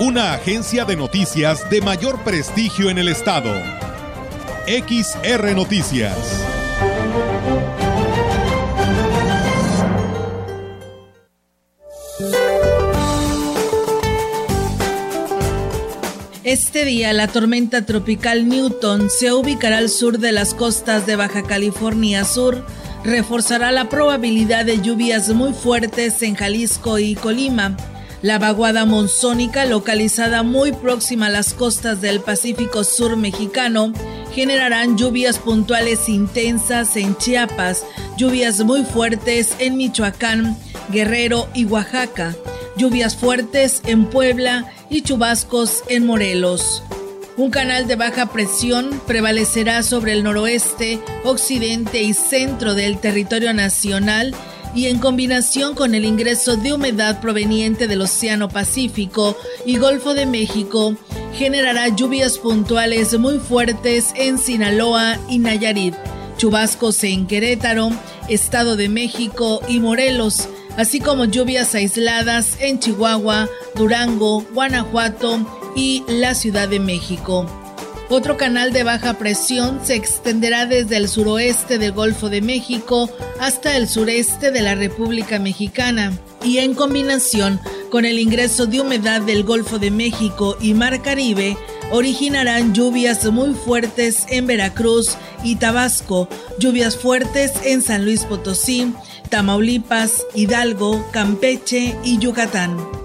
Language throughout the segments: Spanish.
una agencia de noticias de mayor prestigio en el estado. XR Noticias. Este día la tormenta tropical Newton se ubicará al sur de las costas de Baja California Sur, reforzará la probabilidad de lluvias muy fuertes en Jalisco y Colima la vaguada monzónica, localizada muy próxima a las costas del Pacífico Sur mexicano, generarán lluvias puntuales intensas en Chiapas, lluvias muy fuertes en Michoacán, Guerrero y Oaxaca, lluvias fuertes en Puebla y chubascos en Morelos. Un canal de baja presión prevalecerá sobre el noroeste, occidente y centro del territorio nacional y en combinación con el ingreso de humedad proveniente del Océano Pacífico y Golfo de México, generará lluvias puntuales muy fuertes en Sinaloa y Nayarit, chubascos en Querétaro, Estado de México y Morelos, así como lluvias aisladas en Chihuahua, Durango, Guanajuato y la Ciudad de México. Otro canal de baja presión se extenderá desde el suroeste del Golfo de México hasta el sureste de la República Mexicana y en combinación con el ingreso de humedad del Golfo de México y Mar Caribe, originarán lluvias muy fuertes en Veracruz y Tabasco, lluvias fuertes en San Luis Potosí, Tamaulipas, Hidalgo, Campeche y Yucatán.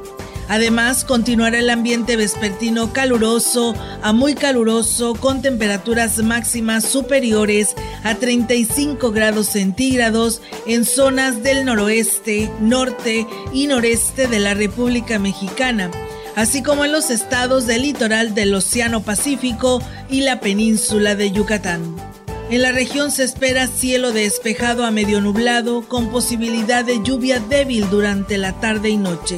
Además, continuará el ambiente vespertino caluroso a muy caluroso con temperaturas máximas superiores a 35 grados centígrados en zonas del noroeste, norte y noreste de la República Mexicana así como en los estados del litoral del Océano Pacífico y la península de Yucatán. En la región se espera cielo despejado a medio nublado con posibilidad de lluvia débil durante la tarde y noche.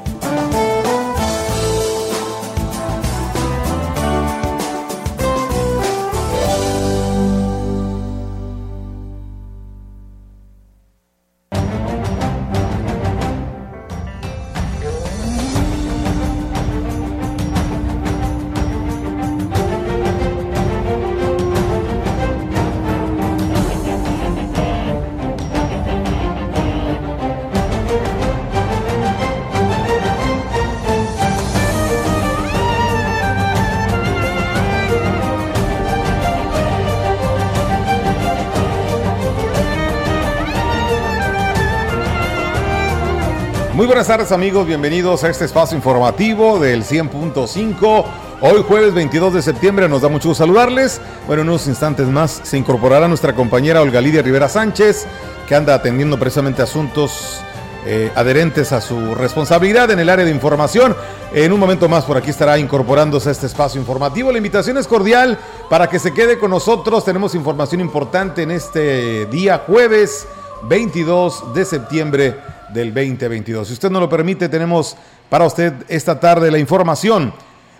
Buenas tardes amigos, bienvenidos a este espacio informativo del 100.5. Hoy jueves 22 de septiembre nos da mucho gusto saludarles. Bueno, en unos instantes más se incorporará nuestra compañera Olga Lidia Rivera Sánchez, que anda atendiendo precisamente asuntos eh, adherentes a su responsabilidad en el área de información. En un momento más por aquí estará incorporándose a este espacio informativo. La invitación es cordial para que se quede con nosotros. Tenemos información importante en este día jueves 22 de septiembre del 2022. Si usted no lo permite, tenemos para usted esta tarde la información.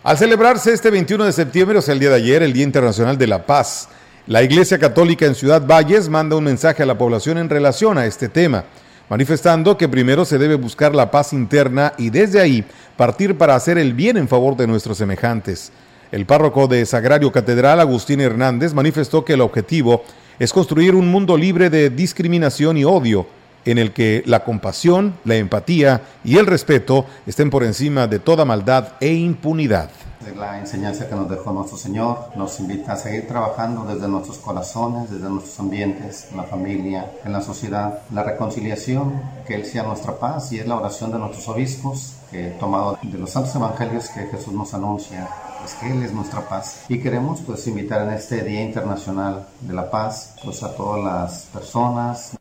Al celebrarse este 21 de septiembre, o sea, el día de ayer, el Día Internacional de la Paz, la Iglesia Católica en Ciudad Valles manda un mensaje a la población en relación a este tema, manifestando que primero se debe buscar la paz interna y desde ahí partir para hacer el bien en favor de nuestros semejantes. El párroco de Sagrario Catedral, Agustín Hernández, manifestó que el objetivo es construir un mundo libre de discriminación y odio, en el que la compasión, la empatía y el respeto estén por encima de toda maldad e impunidad. La enseñanza que nos dejó nuestro Señor nos invita a seguir trabajando desde nuestros corazones, desde nuestros ambientes, en la familia, en la sociedad, la reconciliación, que Él sea nuestra paz y es la oración de nuestros obispos, que tomado de los santos evangelios que Jesús nos anuncia, pues que Él es nuestra paz. Y queremos pues invitar en este Día Internacional de la Paz pues a todas las personas,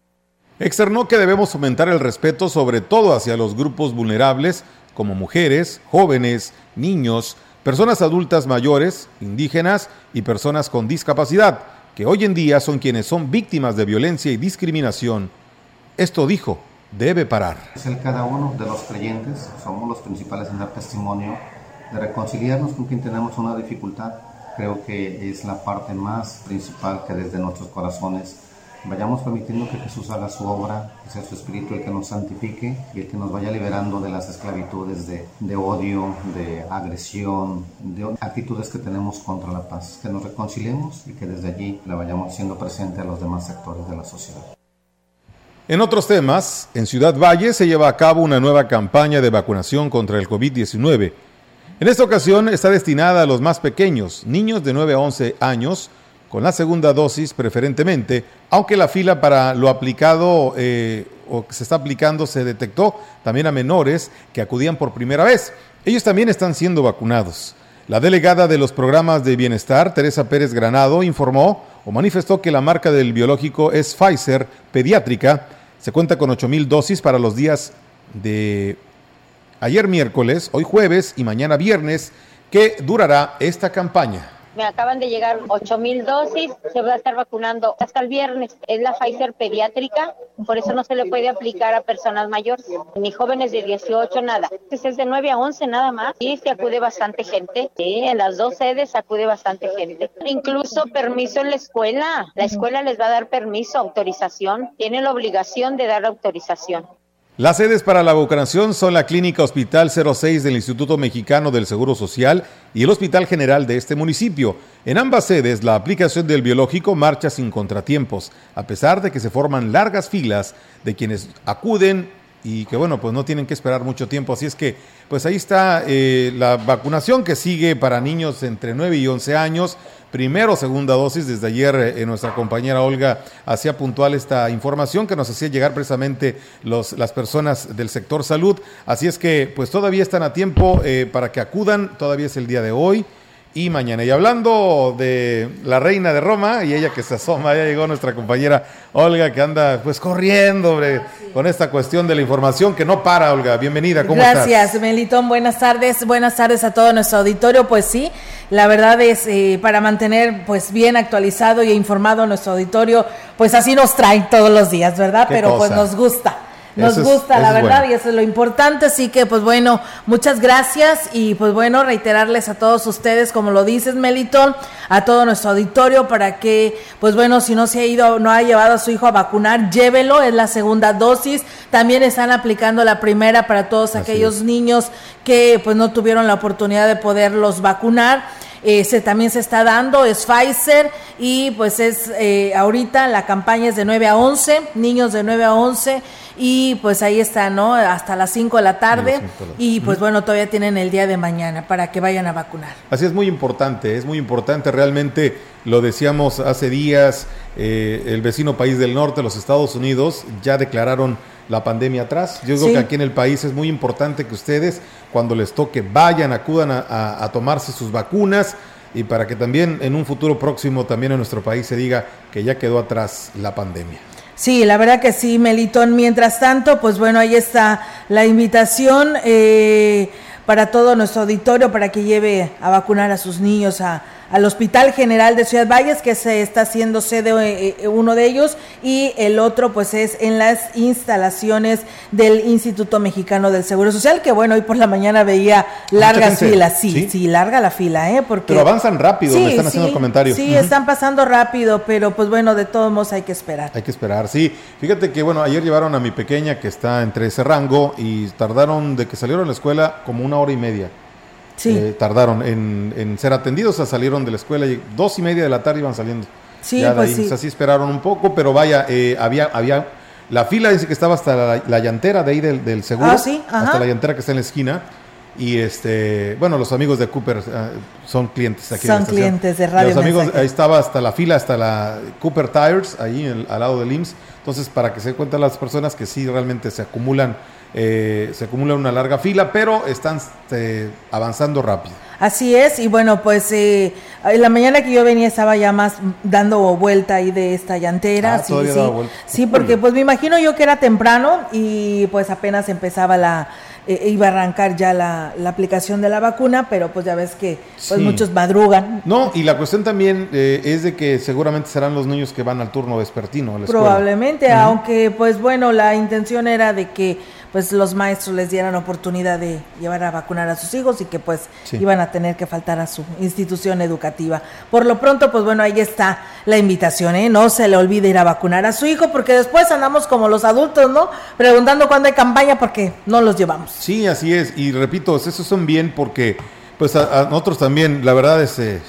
Externó que debemos fomentar el respeto sobre todo hacia los grupos vulnerables como mujeres, jóvenes, niños, personas adultas mayores, indígenas y personas con discapacidad, que hoy en día son quienes son víctimas de violencia y discriminación. Esto dijo, debe parar. Es el cada uno de los creyentes, somos los principales en dar testimonio de reconciliarnos con quien tenemos una dificultad. Creo que es la parte más principal que desde nuestros corazones vayamos permitiendo que Jesús haga su obra, que sea su Espíritu el que nos santifique y el que nos vaya liberando de las esclavitudes de, de, odio, de agresión, de actitudes que tenemos contra la paz, que nos reconciliemos y que desde allí la vayamos siendo presente a los demás sectores de la sociedad. En otros temas, en Ciudad Valle se lleva a cabo una nueva campaña de vacunación contra el COVID-19. En esta ocasión está destinada a los más pequeños, niños de 9 a 11 años, con la segunda dosis preferentemente, aunque la fila para lo aplicado eh, o que se está aplicando se detectó también a menores que acudían por primera vez. Ellos también están siendo vacunados. La delegada de los programas de bienestar, Teresa Pérez Granado, informó o manifestó que la marca del biológico es Pfizer pediátrica. Se cuenta con 8 mil dosis para los días de ayer miércoles, hoy jueves y mañana viernes, que durará esta campaña. Me acaban de llegar 8 mil dosis, se va a estar vacunando hasta el viernes. Es la Pfizer pediátrica, por eso no se le puede aplicar a personas mayores, ni jóvenes de 18, nada. Este es de 9 a 11 nada más y se acude bastante gente. Sí, en las dos sedes acude bastante gente. Incluso permiso en la escuela. La escuela les va a dar permiso, autorización. Tiene la obligación de dar autorización. Las sedes para la vacunación son la Clínica Hospital 06 del Instituto Mexicano del Seguro Social y el Hospital General de este municipio. En ambas sedes, la aplicación del biológico marcha sin contratiempos, a pesar de que se forman largas filas de quienes acuden y que bueno, pues no tienen que esperar mucho tiempo. Así es que, pues ahí está eh, la vacunación que sigue para niños entre 9 y 11 años. Primero, segunda dosis. Desde ayer eh, nuestra compañera Olga hacía puntual esta información que nos hacía llegar precisamente los, las personas del sector salud. Así es que, pues todavía están a tiempo eh, para que acudan. Todavía es el día de hoy y mañana. Y hablando de la reina de Roma y ella que se asoma, ya llegó nuestra compañera Olga que anda pues corriendo con esta cuestión de la información que no para, Olga. Bienvenida, ¿cómo Gracias, estás? Gracias, Melitón. Buenas tardes, buenas tardes a todo nuestro auditorio. Pues sí, la verdad es eh, para mantener pues bien actualizado y informado nuestro auditorio, pues así nos traen todos los días, ¿verdad? Pero pues nos gusta. Nos gusta, la verdad, y eso es lo importante. Así que, pues bueno, muchas gracias y pues bueno, reiterarles a todos ustedes, como lo dices, Melitón, a todo nuestro auditorio para que, pues bueno, si no se ha ido, no ha llevado a su hijo a vacunar, llévelo, es la segunda dosis. También están aplicando la primera para todos aquellos niños que pues no tuvieron la oportunidad de poderlos vacunar. Eh, se, también se está dando, es Pfizer y pues es eh, ahorita la campaña es de 9 a 11, niños de 9 a 11 y pues ahí está, ¿no? Hasta las 5 de la tarde y pues bueno, todavía tienen el día de mañana para que vayan a vacunar. Así es muy importante, es muy importante realmente, lo decíamos hace días, eh, el vecino país del norte, los Estados Unidos, ya declararon la pandemia atrás. Yo digo que aquí en el país es muy importante que ustedes, cuando les toque, vayan, acudan a, a tomarse sus vacunas y para que también en un futuro próximo también en nuestro país se diga que ya quedó atrás la pandemia. Sí, la verdad que sí, Melitón. Mientras tanto, pues bueno, ahí está la invitación eh, para todo nuestro auditorio para que lleve a vacunar a sus niños a al Hospital General de Ciudad Valles, que se está haciendo sede eh, eh, uno de ellos, y el otro pues es en las instalaciones del Instituto Mexicano del Seguro Social, que bueno, hoy por la mañana veía largas filas, sí, sí, larga la fila, ¿eh? Porque... Pero avanzan rápido, me están haciendo comentarios. Sí, están pasando rápido, pero pues bueno, de todos modos hay que esperar. Hay que esperar, sí. Fíjate que bueno, ayer llevaron a mi pequeña que está entre ese rango y tardaron de que salieron a la escuela como una hora y media. Eh, tardaron en, ser atendidos, o sea, salieron de la escuela y dos y media de la tarde iban saliendo. Sí, pues sí. así esperaron un poco, pero vaya, eh, había, había, la fila dice que estaba hasta la, llantera de ahí del, seguro, ah, ¿sí? hasta la llantera que está en la esquina. Y este, bueno, los amigos de Cooper ah, son clientes aquí. Son clientes de Radio Los amigos, ahí estaba hasta la fila, hasta la Cooper Tires, ahí al lado del IMSS. Entonces, para que se den cuenta las personas que sí realmente se acumulan eh, se acumula una larga fila, pero están eh, avanzando rápido. Así es, y bueno, pues eh, en la mañana que yo venía estaba ya más dando vuelta ahí de esta llantera. Ah, sí, todavía sí. vuelta. sí, porque pues me imagino yo que era temprano y pues apenas empezaba la, eh, iba a arrancar ya la, la aplicación de la vacuna, pero pues ya ves que pues Sí. muchos madrugan. No, y la cuestión también eh, es de que seguramente serán los niños que van al turno vespertino a la escuela. Probablemente, aunque pues bueno, la intención era de que pues los maestros les dieran oportunidad de llevar a vacunar a sus hijos y que pues Sí. iban a tener que faltar a su institución educativa. Por lo pronto, pues bueno, ahí está la invitación, ¿eh? No se le olvide ir a vacunar a su hijo porque después andamos como los adultos, ¿no? Preguntando cuándo hay campaña porque no los llevamos. Sí, así es. Y repito, esos son bien porque, pues a, a nosotros también, la verdad es, eh,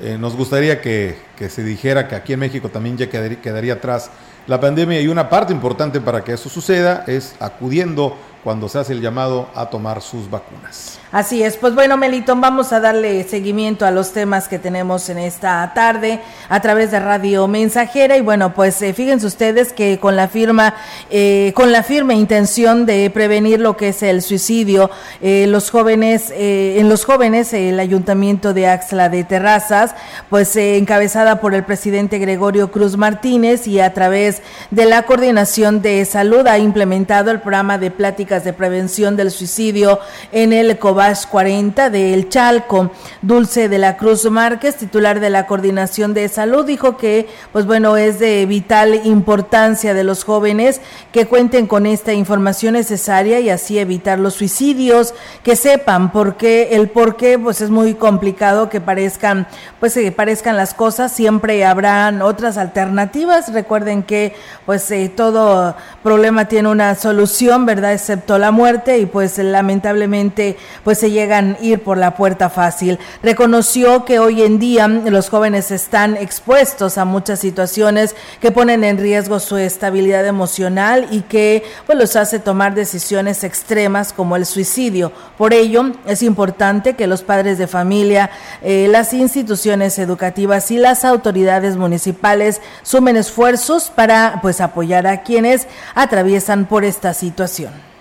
eh, nos gustaría que, que se dijera que aquí en México también ya quedaría, quedaría atrás la pandemia y una parte importante para que eso suceda es acudiendo cuando se hace el llamado a tomar sus vacunas. Así es, pues bueno, Melitón, vamos a darle seguimiento a los temas que tenemos en esta tarde a través de Radio Mensajera. Y bueno, pues eh, fíjense ustedes que con la firma, eh, con la firme intención de prevenir lo que es el suicidio, eh, los jóvenes, eh, en los jóvenes, el Ayuntamiento de Axla de Terrazas, pues encabezada por el presidente Gregorio Cruz Martínez y a través de la Coordinación de Salud ha implementado el programa de pláticas de prevención del suicidio en el Cobach 40 de El Chalco. Dulce de la Cruz Márquez, titular de la Coordinación de Salud, dijo que, pues bueno, es de vital importancia de los jóvenes que cuenten con esta información necesaria y así evitar los suicidios, que sepan por qué, el por qué, pues es muy complicado que parezcan, pues que parezcan las cosas, siempre habrán otras alternativas. Recuerden que, pues eh, todo problema tiene una solución, ¿verdad? Excepto la muerte y pues lamentablemente pues se llegan a ir por la puerta fácil. Reconoció que hoy en día los jóvenes están expuestos a muchas situaciones que ponen en riesgo su estabilidad emocional y que pues los hace tomar decisiones extremas como el suicidio. Por ello es importante que los padres de familia, eh, las instituciones educativas y las autoridades municipales sumen esfuerzos para pues apoyar a quienes atraviesan por esta situación.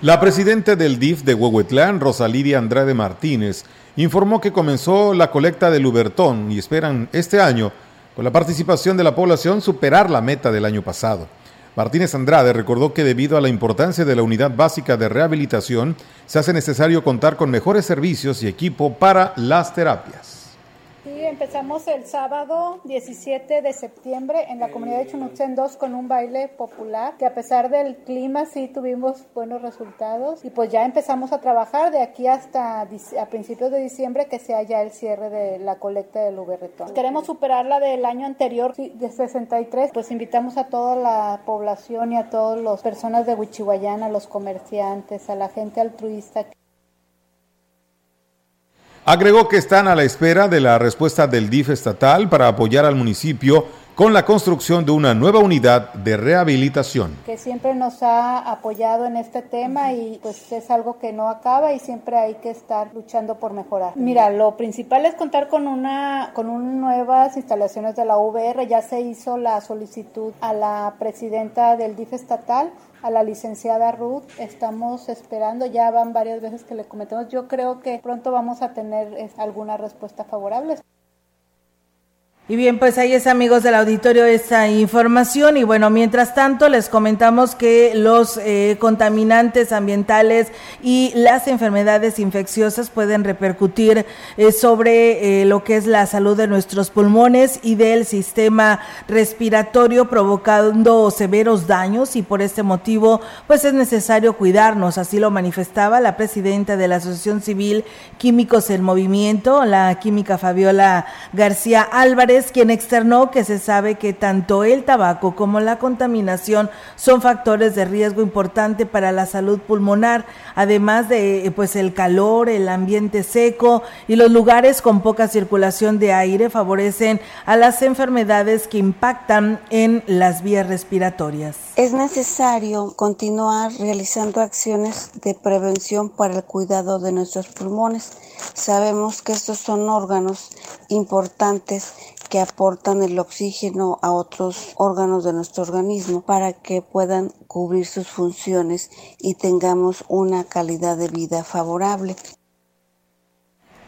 La presidenta del DIF de Huehuetlán, Rosalidia Andrade Martínez, informó que comenzó la colecta del Ubertón y esperan este año, con la participación de la población, superar la meta del año pasado. Martínez Andrade recordó que debido a la importancia de la unidad básica de rehabilitación, se hace necesario contar con mejores servicios y equipo para las terapias. Empezamos el sábado 17 de septiembre en la comunidad de Chunutzen 2 con un baile popular, que a pesar del clima sí tuvimos buenos resultados. Y pues ya empezamos a trabajar de aquí hasta a principios de diciembre que sea ya el cierre de la colecta del Uberretón. Queremos superar la del año anterior de 63, pues invitamos a toda la población y a todas las personas de Huichihuayán, a los comerciantes, a la gente altruista Agregó que están a la espera de la respuesta del DIF estatal para apoyar al municipio con la construcción de una nueva unidad de rehabilitación. que siempre nos ha apoyado en este tema y pues es algo que no acaba y siempre hay que estar luchando por mejorar. Mira, lo principal es contar con una con nuevas instalaciones de la VR, ya se hizo la solicitud a la presidenta del DIF estatal a la licenciada Ruth, estamos esperando, ya van varias veces que le comentamos, yo creo que pronto vamos a tener eh, alguna respuesta favorable. Y bien, pues ahí es amigos del auditorio esta información. Y bueno, mientras tanto les comentamos que los eh, contaminantes ambientales y las enfermedades infecciosas pueden repercutir eh, sobre eh, lo que es la salud de nuestros pulmones y del sistema respiratorio provocando severos daños. Y por este motivo pues es necesario cuidarnos, así lo manifestaba la presidenta de la Asociación Civil Químicos en Movimiento, la química Fabiola García Álvarez, quien externó que se sabe que tanto el tabaco como la contaminación son factores de riesgo importante para la salud pulmonar, además de pues el calor, el ambiente seco y los lugares con poca circulación de aire favorecen a las enfermedades que impactan en las vías respiratorias. Es necesario continuar realizando acciones de prevención para el cuidado de nuestros pulmones. Sabemos que estos son órganos importantes que aportan el oxígeno a otros órganos de nuestro organismo para que puedan cubrir sus funciones y tengamos una calidad de vida favorable.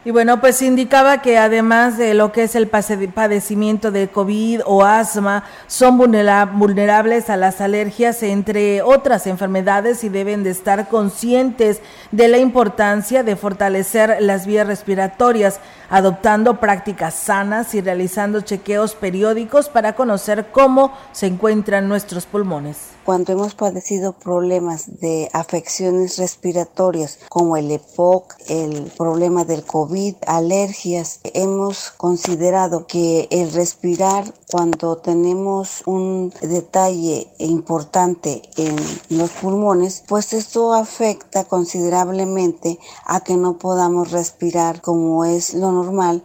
Y bueno, pues indicaba que además de lo que es el padecimiento de COVID o asma, son vulnerables a las alergias, entre otras enfermedades, y deben de estar conscientes de la importancia de fortalecer las vías respiratorias, adoptando prácticas sanas y realizando chequeos periódicos para conocer cómo se encuentran nuestros pulmones cuando hemos padecido problemas de afecciones respiratorias como el EPOC, el problema del COVID, alergias, hemos considerado que el respirar cuando tenemos un detalle importante en los pulmones, pues esto afecta considerablemente a que no podamos respirar como es lo normal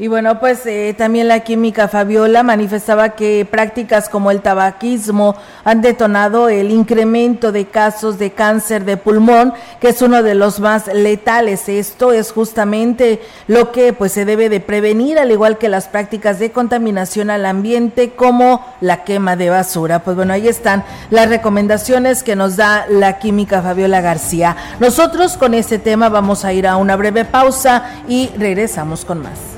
y bueno, pues eh, también la química Fabiola manifestaba que prácticas como el tabaquismo han detonado el incremento de casos de cáncer de pulmón, que es uno de los más letales. Esto es justamente lo que pues se debe de prevenir, al igual que las prácticas de contaminación al ambiente como la quema de basura. Pues bueno, ahí están las recomendaciones que nos da la química Fabiola García. Nosotros con este tema vamos a ir a una breve pausa y regresamos con más.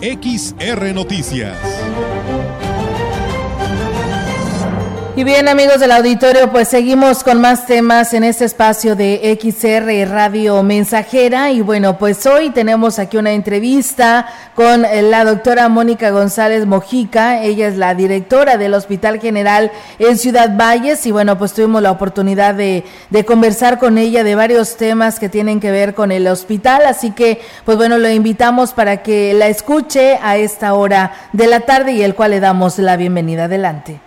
XR Noticias. Y bien amigos del auditorio, pues seguimos con más temas en este espacio de XR Radio Mensajera y bueno, pues hoy tenemos aquí una entrevista con la doctora Mónica González Mojica, ella es la directora del Hospital General en Ciudad Valles y bueno, pues tuvimos la oportunidad de, de conversar con ella de varios temas que tienen que ver con el hospital, así que pues bueno, lo invitamos para que la escuche a esta hora de la tarde y el cual le damos la bienvenida. Adelante.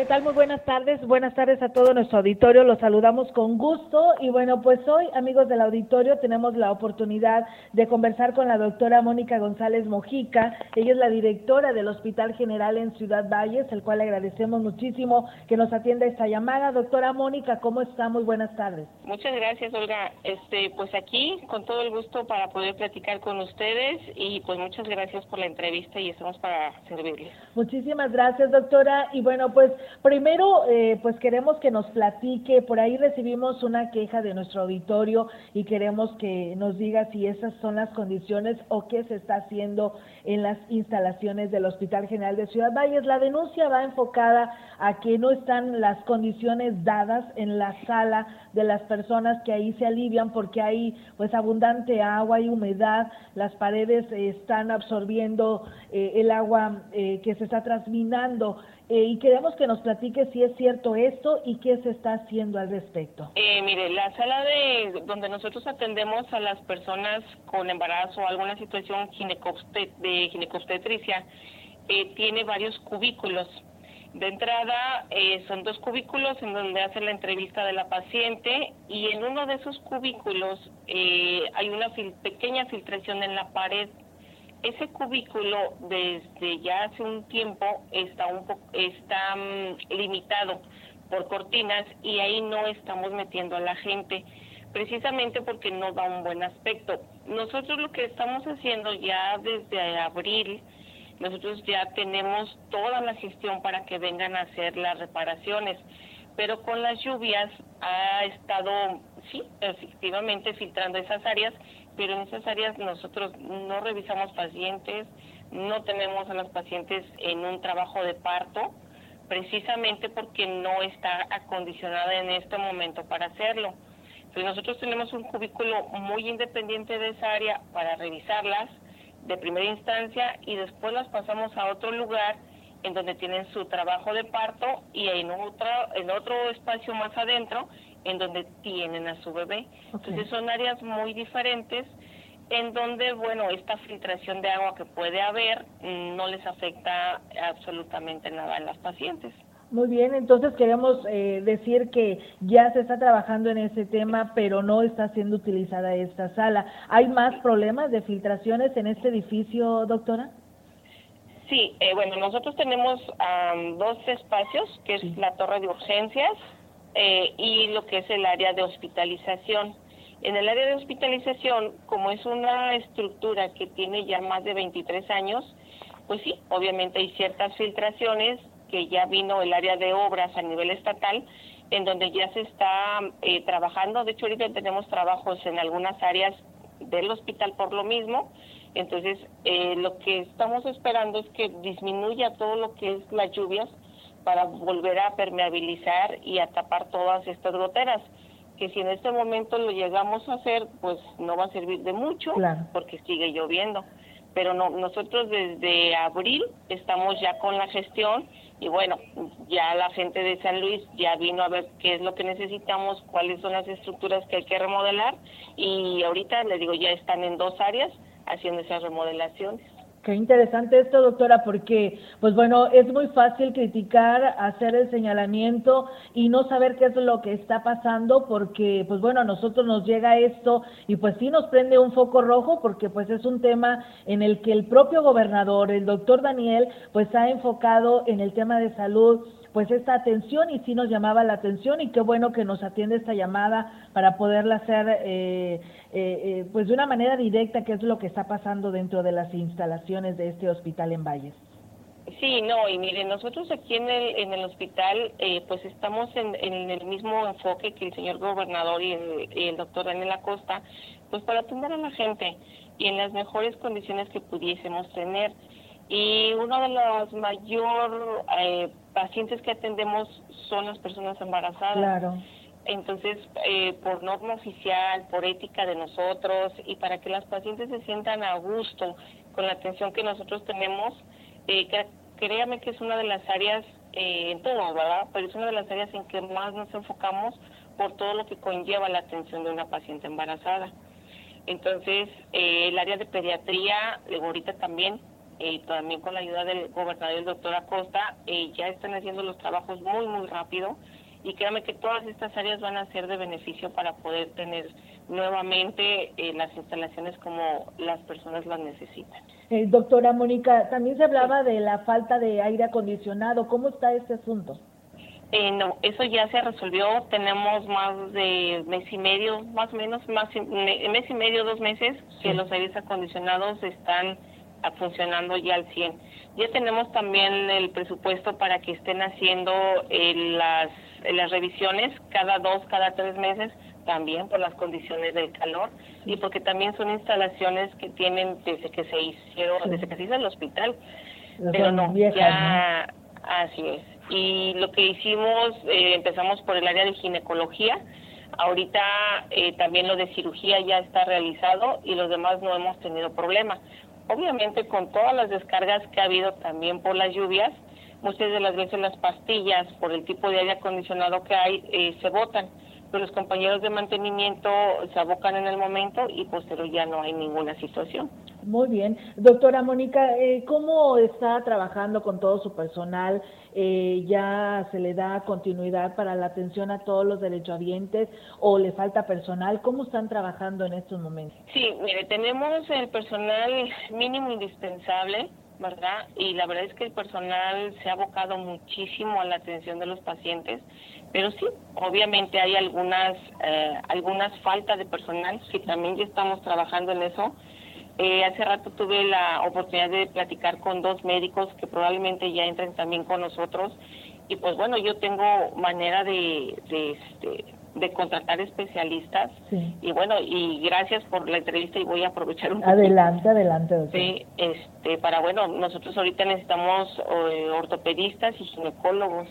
¿Qué tal? Muy buenas tardes. Buenas tardes a todo nuestro auditorio. Los saludamos con gusto. Y bueno, pues hoy, amigos del auditorio, tenemos la oportunidad de conversar con la doctora Mónica González Mojica. Ella es la directora del Hospital General en Ciudad Valles, el cual le agradecemos muchísimo que nos atienda esta llamada. Doctora Mónica, ¿cómo está? Muy buenas tardes. Muchas gracias, Olga. Este, pues aquí, con todo el gusto para poder platicar con ustedes y pues muchas gracias por la entrevista y estamos para servirles. Muchísimas gracias, doctora. Y bueno, pues primero, eh, pues queremos que nos platique, por ahí recibimos una queja de nuestro auditorio y queremos que nos diga si esas son las condiciones o qué se está haciendo en las instalaciones del Hospital General de Ciudad Valles. La denuncia va enfocada a que no están las condiciones dadas en la sala de las personas que ahí se alivian porque hay pues abundante agua y humedad, las paredes están absorbiendo eh, el agua eh, que se está transminando eh, y queremos que nos platique si es cierto esto y qué se está haciendo al respecto. Eh, mire, la sala de donde nosotros atendemos a las personas con embarazo o alguna situación de ginecobstetricia eh, tiene varios cubículos. De entrada eh, son dos cubículos en donde hace la entrevista de la paciente y en uno de esos cubículos eh, hay una pequeña filtración en la pared ese cubículo desde ya hace un tiempo está un está mm, limitado por cortinas y ahí no estamos metiendo a la gente precisamente porque no da un buen aspecto. Nosotros lo que estamos haciendo ya desde abril, nosotros ya tenemos toda la gestión para que vengan a hacer las reparaciones, pero con las lluvias ha estado, sí, efectivamente filtrando esas áreas pero en esas áreas nosotros no revisamos pacientes, no tenemos a los pacientes en un trabajo de parto, precisamente porque no está acondicionada en este momento para hacerlo. Entonces nosotros tenemos un cubículo muy independiente de esa área para revisarlas de primera instancia y después las pasamos a otro lugar en donde tienen su trabajo de parto y en otro, en otro espacio más adentro en donde tienen a su bebé. Entonces son áreas muy diferentes en donde, bueno, esta filtración de agua que puede haber no les afecta absolutamente nada a las pacientes. Muy bien, entonces queremos eh, decir que ya se está trabajando en ese tema, pero no está siendo utilizada esta sala. ¿Hay más problemas de filtraciones en este edificio, doctora? Sí, eh, bueno, nosotros tenemos dos espacios, que es la torre de urgencias eh, y lo que es el área de hospitalización. En el área de hospitalización, como es una estructura que tiene ya más de 23 años, pues sí, obviamente hay ciertas filtraciones que ya vino el área de obras a nivel estatal, en donde ya se está eh, trabajando. De hecho, ahorita tenemos trabajos en algunas áreas del hospital por lo mismo. Entonces, eh, lo que estamos esperando es que disminuya todo lo que es las lluvias para volver a permeabilizar y a tapar todas estas goteras que si en este momento lo llegamos a hacer, pues no va a servir de mucho porque sigue lloviendo. Pero no, nosotros desde abril estamos ya con la gestión y bueno, ya la gente de San Luis ya vino a ver qué es lo que necesitamos, cuáles son las estructuras que hay que remodelar y ahorita les digo, ya están en dos áreas haciendo esas remodelaciones. Qué interesante esto, doctora, porque, pues bueno, es muy fácil criticar, hacer el señalamiento y no saber qué es lo que está pasando, porque, pues bueno, a nosotros nos llega esto y pues sí nos prende un foco rojo, porque pues es un tema en el que el propio gobernador, el doctor Daniel, pues ha enfocado en el tema de salud pues esta atención y sí nos llamaba la atención y qué bueno que nos atiende esta llamada para poderla hacer eh, eh, eh, pues de una manera directa qué es lo que está pasando dentro de las instalaciones de este hospital en Valles. Sí, no, y miren, nosotros aquí en el, en el hospital pues estamos en, en, el mismo enfoque que el señor gobernador y el, y el doctor Daniel Acosta, pues para atender a la gente y en las mejores condiciones que pudiésemos tener. Y uno de los mayor eh, pacientes que atendemos son las personas embarazadas. Claro. Entonces, eh, por norma oficial, por ética de nosotros y para que las pacientes se sientan a gusto con la atención que nosotros tenemos, eh, créame que es una de las áreas, eh, en todo, ¿verdad? Pero es una de las áreas en que más nos enfocamos por todo lo que conlleva la atención de una paciente embarazada. Entonces, eh, el área de pediatría, ahorita también eh, también con la ayuda del gobernador el doctor Acosta, eh, ya están haciendo los trabajos muy, muy rápido y créame que todas estas áreas van a ser de beneficio para poder tener nuevamente eh, las instalaciones como las personas las necesitan. Eh, doctora Mónica, también se hablaba de la falta de aire acondicionado. ¿Cómo está este asunto? Eh, no, eso ya se resolvió. Tenemos más de mes y medio, más o menos, más mes y medio, dos meses, que los aires acondicionados están funcionando ya al 100. Ya tenemos también el presupuesto para que estén haciendo eh, las, las revisiones cada dos, cada tres meses, también por las condiciones del calor y porque también son instalaciones que tienen desde que se hicieron, desde que se hizo el hospital. Pero no, ya, así es y lo que hicimos, eh, empezamos por el área de ginecología, ahorita eh, también lo de cirugía ya está realizado y los demás no hemos tenido problema. Obviamente con todas las descargas que ha habido también por las lluvias, muchas de las veces las pastillas por el tipo de aire acondicionado que hay eh, se botan, pero los compañeros de mantenimiento se abocan en el momento y posterior ya no hay ninguna situación. Muy bien. Doctora Mónica, eh, ¿cómo está trabajando con todo su personal? Eh, ¿Ya se le da continuidad para la atención a todos los derechohabientes o le falta personal? ¿Cómo están trabajando en estos momentos? Sí, mire, tenemos el personal mínimo indispensable, ¿verdad? Y la verdad es que el personal se ha abocado muchísimo a la atención de los pacientes, pero sí, obviamente hay algunas, eh, algunas faltas de personal, que también ya estamos trabajando en eso eh, hace rato tuve la oportunidad de platicar con dos médicos que probablemente ya entren también con nosotros y pues bueno, yo tengo manera de, de, este, de contratar especialistas y bueno, y gracias por la entrevista y voy a aprovechar un Adelante, adelante. Sí, este, para bueno, nosotros ahorita necesitamos eh, ortopedistas y ginecólogos.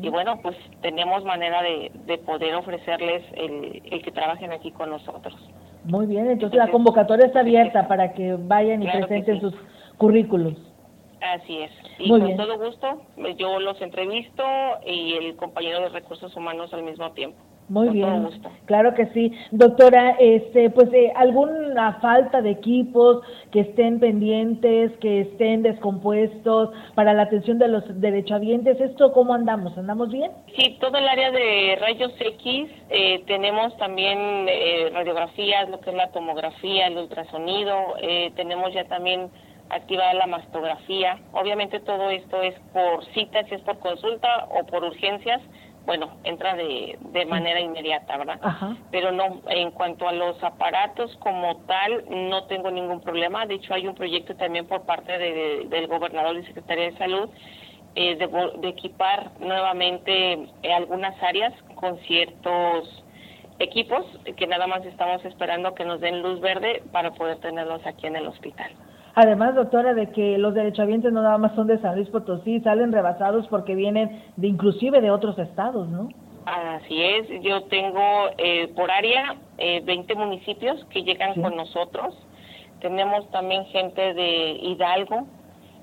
Y bueno, pues tenemos manera de, de poder ofrecerles el, el que trabajen aquí con nosotros. Muy bien, entonces la convocatoria está abierta para que vayan y presenten sus currículos. Así es. Y con todo gusto, yo los entrevisto y el compañero de recursos humanos al mismo tiempo. Muy bien, claro que sí. Doctora, este, pues eh, alguna falta de equipos que estén pendientes, que estén descompuestos para la atención de los derechohabientes, ¿esto cómo andamos? ¿Andamos bien? Sí, todo el área de rayos X, eh, tenemos también eh, radiografías, lo que es la tomografía, el ultrasonido, tenemos ya también activada la mastografía. Obviamente todo esto es por citas, si es por consulta o por urgencias bueno, entra de, de manera inmediata, ¿verdad? Pero no, en cuanto a los aparatos como tal, no tengo ningún problema. De hecho, hay un proyecto también por parte de, del gobernador y secretaria de salud eh, de, equipar nuevamente eh, algunas áreas con ciertos equipos que nada más estamos esperando que nos den luz verde para poder tenerlos aquí en el hospital. Además, doctora, de que los derechohabientes no nada más son de San Luis Potosí, salen rebasados porque vienen de inclusive de otros estados, ¿no? Así es, yo tengo eh, por área eh, 20 municipios que llegan con nosotros. Tenemos también gente de Hidalgo,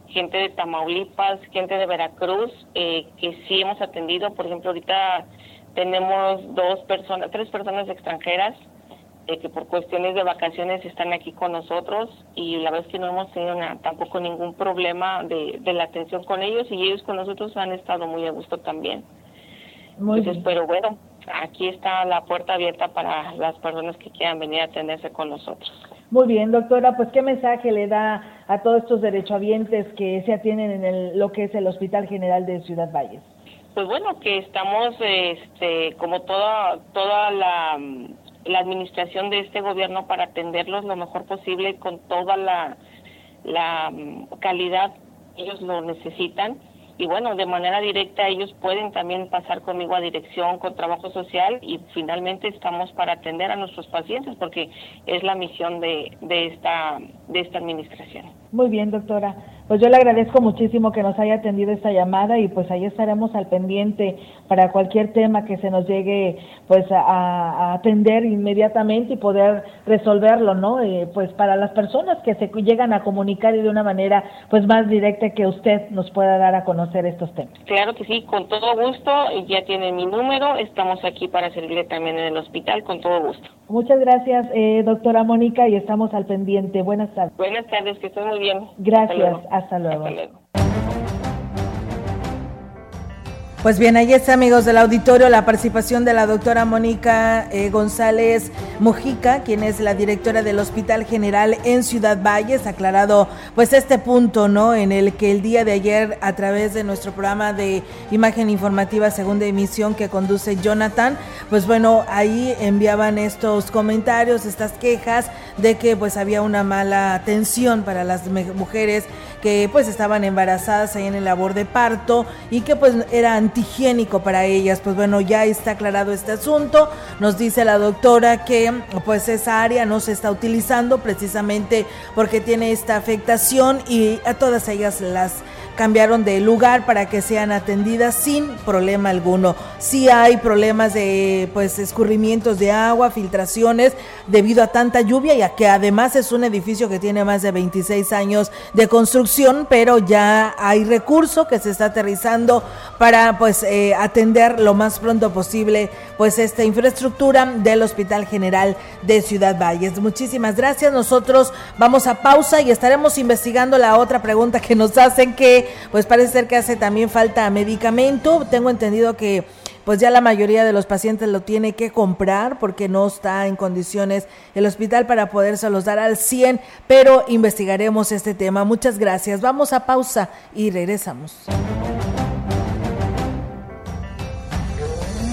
gente de Tamaulipas, gente de Veracruz, eh, que sí hemos atendido. Por ejemplo, ahorita tenemos dos personas, tres personas extranjeras eh, que por cuestiones de vacaciones están aquí con nosotros y la verdad es que no hemos tenido tampoco ningún problema de, de, la atención con ellos y ellos con nosotros han estado muy a gusto también. Muy bien. Pero bueno, aquí está la puerta abierta para las personas que quieran venir a atenderse con nosotros. Muy bien, doctora, pues qué mensaje le da a todos estos derechohabientes que se atienden en el, lo que es el Hospital General de Ciudad Valles. Pues bueno, que estamos, este, como toda, toda la la administración de este gobierno para atenderlos lo mejor posible con toda la, la mm, calidad ellos lo necesitan y bueno, de manera directa ellos pueden también pasar conmigo a dirección con trabajo social y finalmente estamos para atender a nuestros pacientes porque es la misión de, de esta de esta administración. Muy bien, doctora. Pues yo le agradezco muchísimo que nos haya atendido esta llamada y pues ahí estaremos al pendiente para cualquier tema que se nos llegue pues a, atender inmediatamente y poder resolverlo, ¿no? Eh, pues para las personas que se llegan a comunicar y de una manera pues más directa que usted nos pueda dar a conocer estos temas. Claro que sí, con todo gusto, ya tiene mi número, estamos aquí para servirle también en el hospital, con todo gusto. Muchas gracias, eh, doctora Mónica, y estamos al pendiente. Buenas tardes. Buenas tardes, que estén muy bien. Gracias, Hasta luego. Hasta luego. Pues bien, ahí está, amigos del auditorio, la participación de la doctora Mónica eh, González Mujica, quien es la directora del Hospital General en Ciudad Valles, aclarado pues este punto, ¿no? En el que el día de ayer, a través de nuestro programa de imagen informativa segunda emisión que conduce Jonathan, pues bueno, ahí enviaban estos comentarios, estas quejas de que pues había una mala atención para las mujeres que pues estaban embarazadas ahí en el labor de parto y que pues era antihigiénico para ellas. Pues bueno, ya está aclarado este asunto. Nos dice la doctora que pues esa área no se está utilizando precisamente porque tiene esta afectación y a todas ellas las cambiaron de lugar para que sean atendidas sin problema alguno. Si hay problemas de pues escurrimientos de agua, filtraciones debido a tanta lluvia y a que además es un edificio que tiene más de 26 años de construcción, pero ya hay recurso que se está aterrizando para pues eh, atender lo más pronto posible pues esta infraestructura del Hospital General de Ciudad Valles. Muchísimas gracias. Nosotros vamos a pausa y estaremos investigando la otra pregunta que nos hacen que pues parece ser que hace también falta medicamento. Tengo entendido que pues ya la mayoría de los pacientes lo tiene que comprar porque no está en condiciones el hospital para podérselos dar al 100, pero investigaremos este tema. Muchas gracias. Vamos a pausa y regresamos.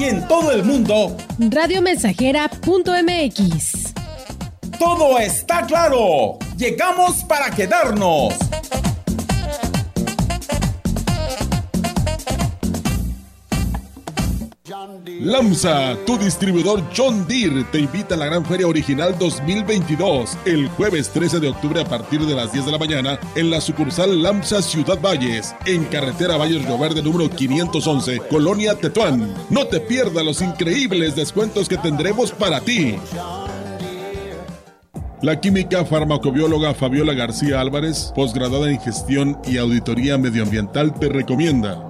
y en todo el mundo radiomensajera.mx. Todo está claro. Llegamos para quedarnos. Lamsa, tu distribuidor John Deere, te invita a la Gran Feria Original 2022 el jueves 13 de octubre a partir de las 10 de la mañana en la sucursal Lamsa Ciudad Valles, en carretera Valles Río Verde número 511, Colonia Tetuán. No te pierdas los increíbles descuentos que tendremos para ti. La química farmacobióloga Fabiola García Álvarez, posgraduada en gestión y auditoría medioambiental, te recomienda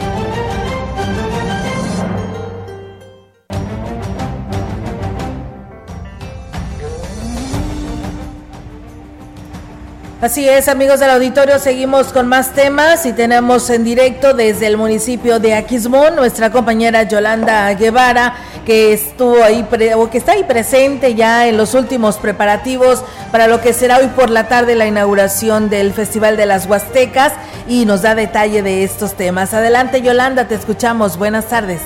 Así es, amigos del auditorio, seguimos con más temas y tenemos en directo desde el municipio de Aquismón nuestra compañera Yolanda Guevara, que estuvo ahí o que está ahí presente ya en los últimos preparativos para lo que será hoy por la tarde la inauguración del Festival de las Huastecas y nos da detalle de estos temas. Adelante, Yolanda, te escuchamos. Buenas tardes.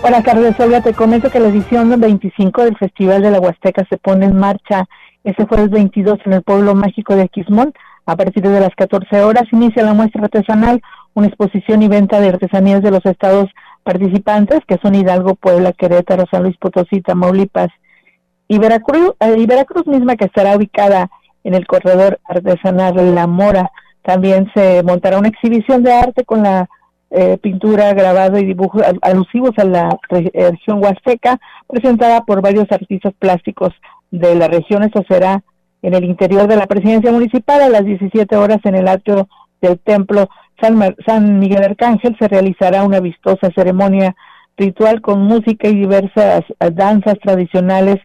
Buenas tardes, Olga. Te comento que la edición 25 del Festival de la Huasteca se pone en marcha este jueves 22 en el pueblo mágico de Quismón. A partir de las 14 horas inicia la muestra artesanal, una exposición y venta de artesanías de los estados participantes, que son Hidalgo, Puebla, Querétaro, San Luis Potosí, Tamaulipas y Veracruz, eh, y Veracruz misma que estará ubicada en el corredor artesanal La Mora. También se montará una exhibición de arte con la eh, pintura, grabado y dibujos alusivos a la región huasteca, presentada por varios artistas plásticos de la región. Esto será en el interior de la presidencia municipal a las 17 horas en el atrio del templo San, San Miguel Arcángel. Se realizará una vistosa ceremonia ritual con música y diversas danzas tradicionales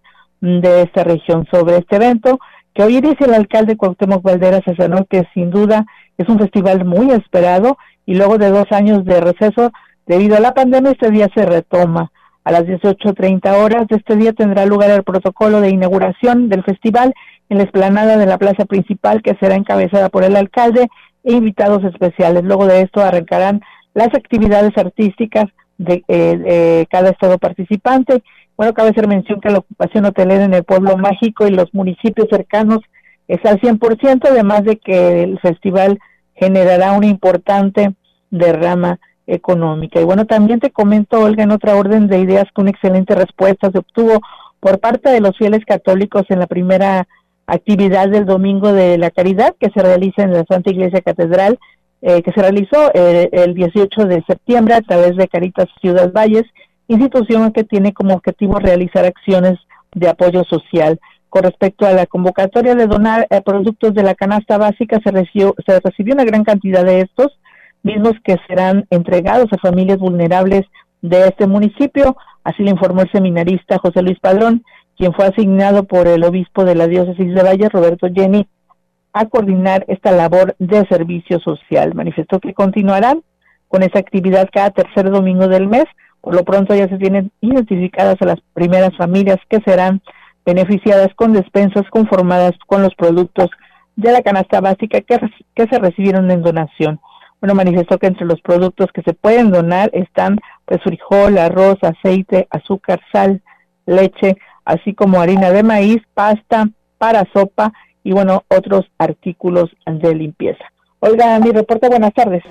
de esta región. Sobre este evento, que hoy dice el alcalde Cuauhtémoc Valderas Azanó, que sin duda es un festival muy esperado y luego de dos años de receso debido a la pandemia, este día se retoma. A las 18.30 horas de este día tendrá lugar el protocolo de inauguración del festival en la explanada de la plaza principal que será encabezada por el alcalde e invitados especiales. Luego de esto arrancarán las actividades artísticas de, eh, cada estado participante. Bueno, cabe hacer mención que la ocupación hotelera en el pueblo mágico y los municipios cercanos es al 100%, además de que el festival generará una importante derrama económica. Y bueno, también te comento, Olga, en otra orden de ideas que una excelente respuesta se obtuvo por parte de los fieles católicos en la primera actividad del Domingo de la Caridad que se realiza en la Santa Iglesia Catedral, eh, que se realizó eh, el 18 de septiembre a través de Caritas Ciudad Valles, institución que tiene como objetivo realizar acciones de apoyo social. Con respecto a la convocatoria de donar eh, productos de la canasta básica, se recibió, se recibió una gran cantidad de estos, mismos que serán entregados a familias vulnerables de este municipio, así le informó el seminarista José Luis Padrón, quien fue asignado por el obispo de la diócesis de Valle, Roberto Jenny, a coordinar esta labor de servicio social. Manifestó que continuarán con esa actividad cada tercer domingo del mes. Por lo pronto ya se tienen identificadas a las primeras familias que serán beneficiadas con despensas conformadas con los productos de la canasta básica que se recibieron en donación. Bueno, manifestó que entre los productos que se pueden donar están pues frijol, arroz, aceite, azúcar, sal, leche, así como harina de maíz, pasta para sopa y bueno, otros artículos de limpieza. Oiga, mi reporte, buenas tardes.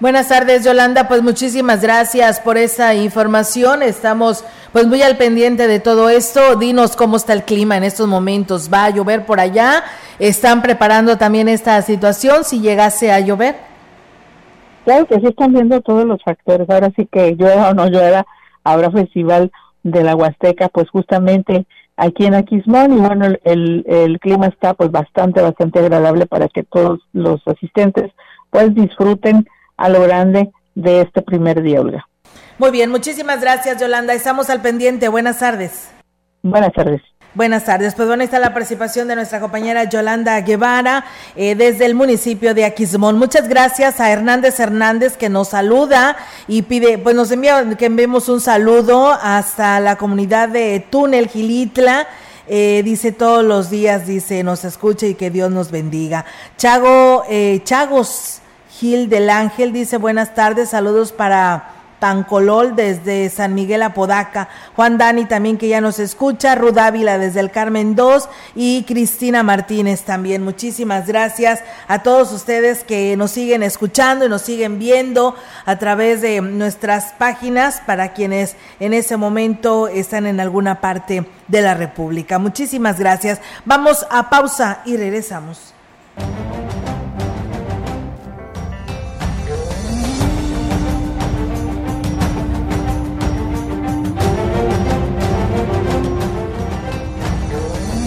Buenas tardes, Yolanda. Pues muchísimas gracias por esa información. Estamos pues muy al pendiente de todo esto. Dinos cómo está el clima en estos momentos. ¿Va a llover por allá? ¿Están preparando también esta situación si llegase a llover? Claro que sí están viendo todos los factores. Ahora sí que llueva o no llueva, habrá festival de la Huasteca, pues justamente aquí en Aquismón y bueno, el, el clima está pues bastante, bastante agradable para que todos los asistentes pues disfruten a lo grande de este primer día, Olga. Muy bien, muchísimas gracias Yolanda, estamos al pendiente, buenas tardes. Buenas tardes. Buenas tardes. Pues bueno, está la participación de nuestra compañera Yolanda Guevara eh, desde el municipio de Aquismón. Muchas gracias a Hernández Hernández que nos saluda y pide, pues nos envía que enviemos un saludo hasta la comunidad de Túnel Gilitla. Eh, dice todos los días, dice, nos escuche y que Dios nos bendiga. Chago, eh, Chagos Gil del Ángel dice buenas tardes, saludos para Tancolol desde San Miguel Apodaca, Juan Dani también que ya nos escucha, Ruth Ávila desde el Carmen 2 y Cristina Martínez también. Muchísimas gracias a todos ustedes que nos siguen escuchando y nos siguen viendo a través de nuestras páginas para quienes en ese momento están en alguna parte de la República. Muchísimas gracias. Vamos a pausa y regresamos.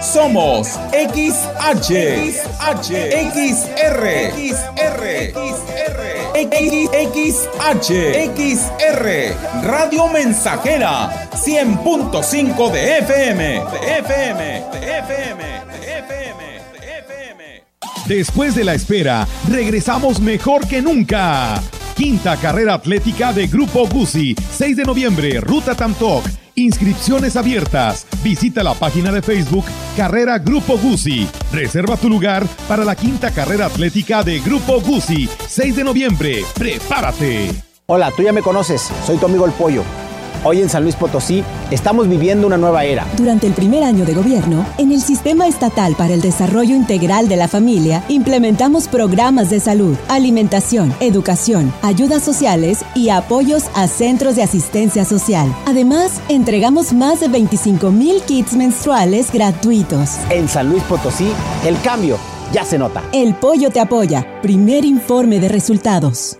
Somos XH, XR, XR, XR, XR, Radio Mensajera, 100.5 de FM, de FM, de FM, de FM, de FM. Después de la espera, regresamos mejor que nunca. Quinta carrera atlética de Grupo Guzzi, 6 de noviembre, Ruta Tamtoc. Inscripciones abiertas. Visita la página de Facebook Carrera Grupo Guzzi. Reserva tu lugar para la quinta carrera atlética de Grupo Guzzi, 6 de noviembre. ¡Prepárate! Hola, tú ya me conoces, soy tu amigo el Pollo. Hoy en San Luis Potosí estamos viviendo una nueva era. Durante el primer año de gobierno, en el Sistema Estatal para el Desarrollo Integral de la Familia, implementamos programas de salud, alimentación, educación, ayudas sociales y apoyos a centros de asistencia social. Además, entregamos más de 25 mil kits menstruales gratuitos. En San Luis Potosí, el cambio ya se nota. El Pollo te apoya. Primer informe de resultados.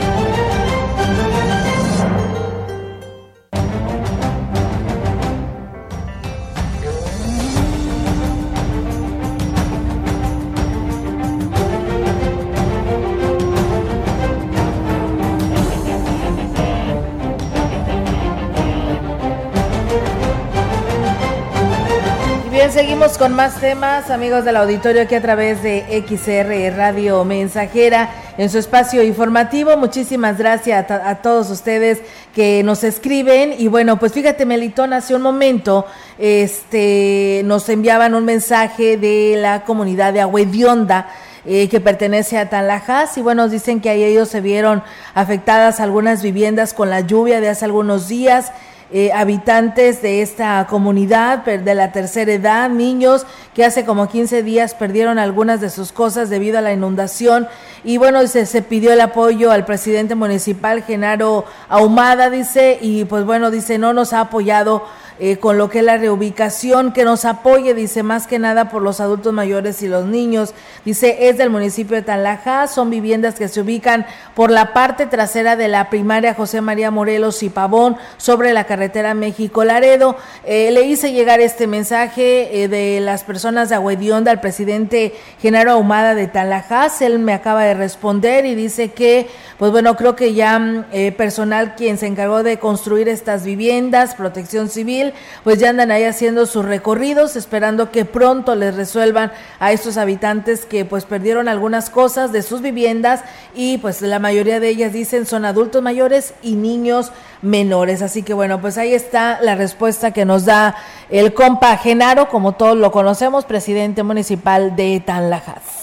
Seguimos con más temas, amigos del auditorio, aquí a través de XR Radio Mensajera, en su espacio informativo. Muchísimas gracias a, todos ustedes que nos escriben. Y bueno, pues fíjate, Melitón, hace un momento este, nos enviaban un mensaje de la comunidad de Agüedionda. Eh, que pertenece a Tanlajas y bueno, dicen que ahí ellos se vieron afectadas algunas viviendas con la lluvia de hace algunos días eh, habitantes de esta comunidad de la tercera edad, niños que hace como 15 días perdieron algunas de sus cosas debido a la inundación. Y bueno, se, se pidió el apoyo al presidente municipal, Genaro Ahumada, dice, y pues bueno, dice, no nos ha apoyado eh, con lo que es la reubicación, que nos apoye, dice, más que nada por los adultos mayores y los niños. Dice, es del municipio de Tanlajá, son viviendas que se ubican por la parte trasera de la primaria José María Morelos y Pavón, sobre la carretera México-Laredo. Eh, le hice llegar este mensaje eh, de las personas de Agüedionda al presidente Genaro Ahumada de Tanlajas. Él me acaba de responder y dice que, pues bueno, creo que ya eh, personal quien se encargó de construir estas viviendas, protección civil, pues ya andan ahí haciendo sus recorridos, esperando que pronto les resuelvan a estos habitantes que pues perdieron algunas cosas de sus viviendas y pues la mayoría de ellas dicen son adultos mayores y niños menores. Así que bueno, pues ahí está la respuesta que nos da el compa Genaro, como todos lo conocemos, presidente municipal de Tanlajas.